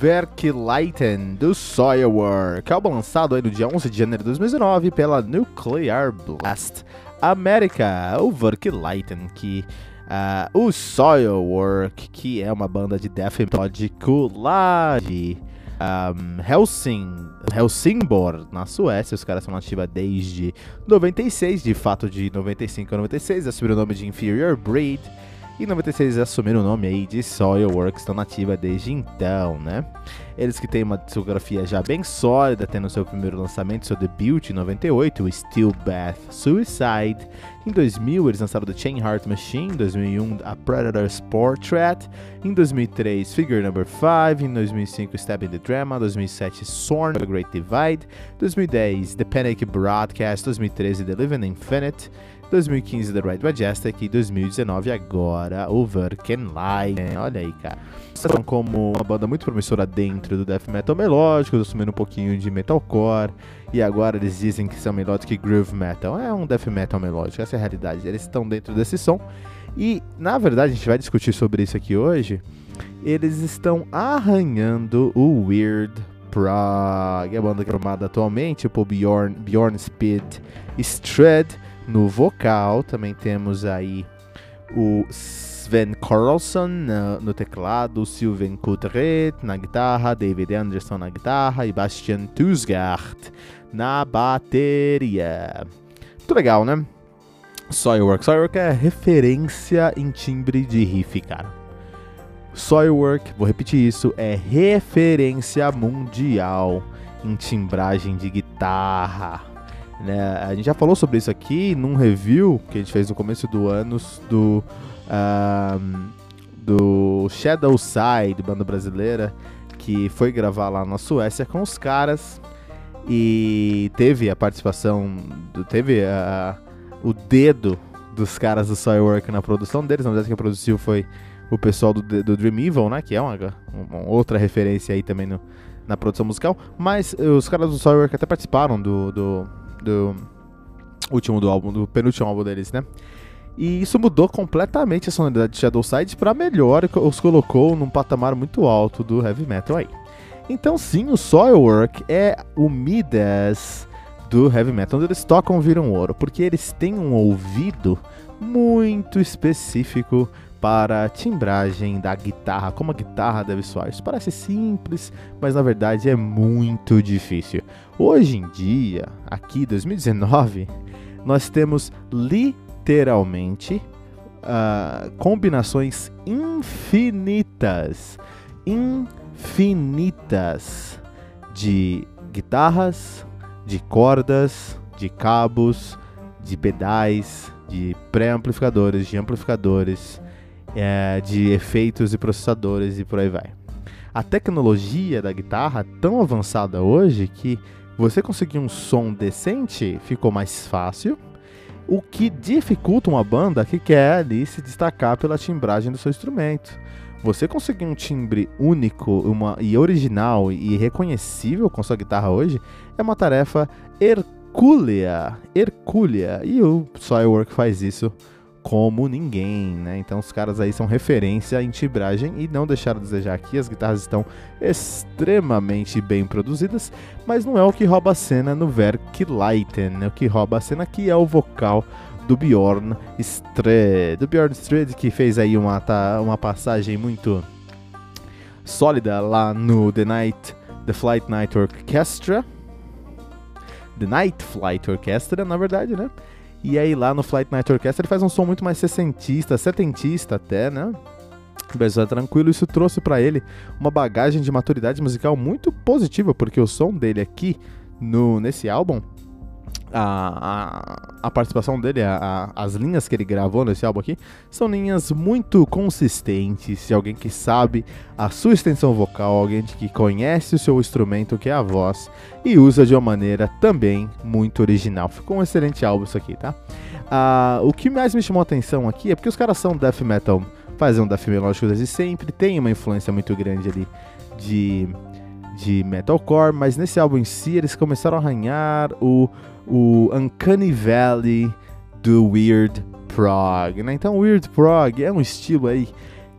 Verkleiten do Soilwork, álbum lançado aí no dia 11 de janeiro de 2019 pela Nuclear Blast América, o Verkleiten, que uh, o Soilwork, que é uma banda de death lá de um, Helsing, Helsingborg, na Suécia. Os caras são nativa desde 96, de fato de 95 a 96, assumiram o nome de Inferior Breed. Em 96 assumiram o nome aí de Soilworks, estão nativa desde então, né? Eles que têm uma discografia já bem sólida, tendo seu primeiro lançamento, seu debut em 98, o Steel Bath Suicide. Em 2000 eles lançaram The Chain Heart Machine, em 2001 a Predator's Portrait, em 2003 Figure Number 5, em 2005 Stab in the Drama, 2007 Sorn The Great Divide, 2010 The Panic Broadcast, 2013 The Living Infinite, 2015 The Ride Majestic e 2019 agora o Verkenline. Olha aí, cara. São como uma banda muito promissora dentro do death metal melódico, assumindo um pouquinho de metalcore e agora eles dizem que são melodic groove metal. É um death metal melódico, essa é a realidade. Eles estão dentro desse som e, na verdade, a gente vai discutir sobre isso aqui hoje. Eles estão arranhando o Weird Prog, a banda que é formada atualmente por Bjorn, Bjorn Speed Stred no vocal. Também temos aí o Sven Carlson no, no teclado, Sylvain Coutret na guitarra, David Anderson na guitarra e Bastian Tusgard na bateria. Muito legal, né? Soilwork. Soilwork é referência em timbre de riff, cara. Soilwork, vou repetir isso, é referência mundial em timbragem de guitarra. Né? A gente já falou sobre isso aqui num review que a gente fez no começo do ano do, um, do Shadow Side, banda brasileira, que foi gravar lá na Suécia com os caras e teve a participação, do, teve a, o dedo dos caras do Soilwork na produção deles. Na verdade, quem produziu foi o pessoal do, do Dream Evil, né? Que é uma, uma outra referência aí também no, na produção musical. Mas os caras do Soilwork até participaram do, do do último do álbum, do penúltimo álbum deles, né? E isso mudou completamente a sonoridade de Shadowside para melhor e os colocou num patamar muito alto do heavy metal aí. Então sim, o Soilwork é o Midas do heavy metal, onde eles tocam viram ouro, porque eles têm um ouvido muito específico para a timbragem da guitarra, como a guitarra deve soar. Isso parece simples, mas na verdade é muito difícil. Hoje em dia, aqui 2019, nós temos literalmente uh, combinações infinitas, infinitas de guitarras, de cordas, de cabos, de pedais, de pré-amplificadores, de amplificadores é, de efeitos e processadores e por aí vai. A tecnologia da guitarra é tão avançada hoje que você conseguir um som decente ficou mais fácil o que dificulta uma banda que quer ali se destacar pela timbragem do seu instrumento. Você conseguir um timbre único uma, e original e reconhecível com sua guitarra hoje é uma tarefa hercúlea, hercúlea, e o Soilwork faz isso como ninguém, né? Então os caras aí são referência em timbragem e não deixaram a desejar aqui. As guitarras estão extremamente bem produzidas, mas não é o que rouba a cena no Verkleiten, né? O que rouba a cena aqui é o vocal do Bjorn Stred, do Bjorn Stred que fez aí uma, tá, uma passagem muito sólida lá no The Night, The Flight Night Orchestra, The Night Flight Orchestra, na verdade, né? E aí lá no Flight Night Orchestra ele faz um som muito mais sessentista, setentista até, né? Mas é tranquilo, isso trouxe para ele uma bagagem de maturidade musical muito positiva, porque o som dele aqui no nesse álbum a, a, a, participação dele, a, as linhas que ele gravou nesse álbum aqui, são linhas muito consistentes. De alguém que sabe a sua extensão vocal, alguém que conhece o seu instrumento, que é a voz, e usa de uma maneira também muito original. Ficou um excelente álbum isso aqui, tá? Ah, o que mais me chamou a atenção aqui é porque os caras são death metal, fazem um death melódico desde sempre, tem uma influência muito grande ali de de metalcore, mas nesse álbum em si eles começaram a arranhar o o Uncanny Valley do Weird Prog, né? Então, Weird Prog é um estilo aí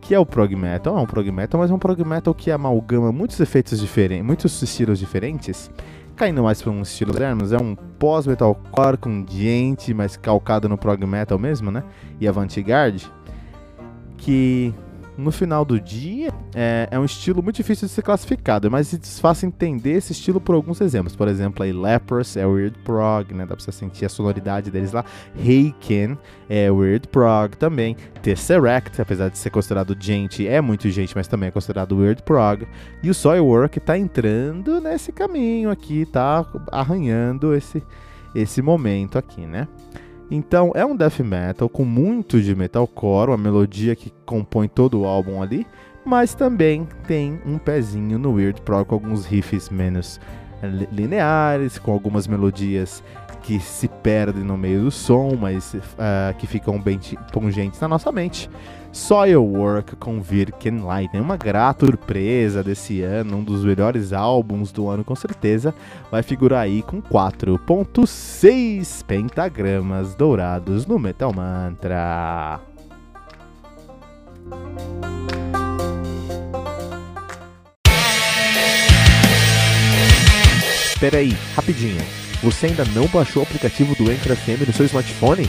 que é o prog metal, é um prog metal, mas é um prog metal que amalgama muitos efeitos diferentes, muitos estilos diferentes, caindo mais para um estilo moderno, é um pós-metalcore com gente, mas calcado no prog metal mesmo, né? E avant-garde, que no final do dia, é, é, um estilo muito difícil de ser classificado, mas é fácil entender esse estilo por alguns exemplos. Por exemplo, aí Lepros é Weird Prog, né? Dá pra você sentir a sonoridade deles lá. Heiken é Weird Prog também. Tesseract, apesar de ser considerado gente, é muito gente, mas também é considerado Weird Prog. E o Soilwork tá entrando nesse caminho aqui, tá arranhando esse, esse momento aqui, né? Então é um death metal com muito de metalcore, uma melodia que compõe todo o álbum ali, mas também tem um pezinho no Weird Prog com alguns riffs menos lineares, com algumas melodias que se perdem no meio do som, mas uh, que ficam bem pungentes na nossa mente. Soilwork com Light, Uma grata surpresa desse ano, um dos melhores álbuns do ano com certeza. Vai figurar aí com 4.6 pentagramas dourados no Metal Mantra. Peraí, rapidinho. Você ainda não baixou o aplicativo do Anchor FM no seu smartphone?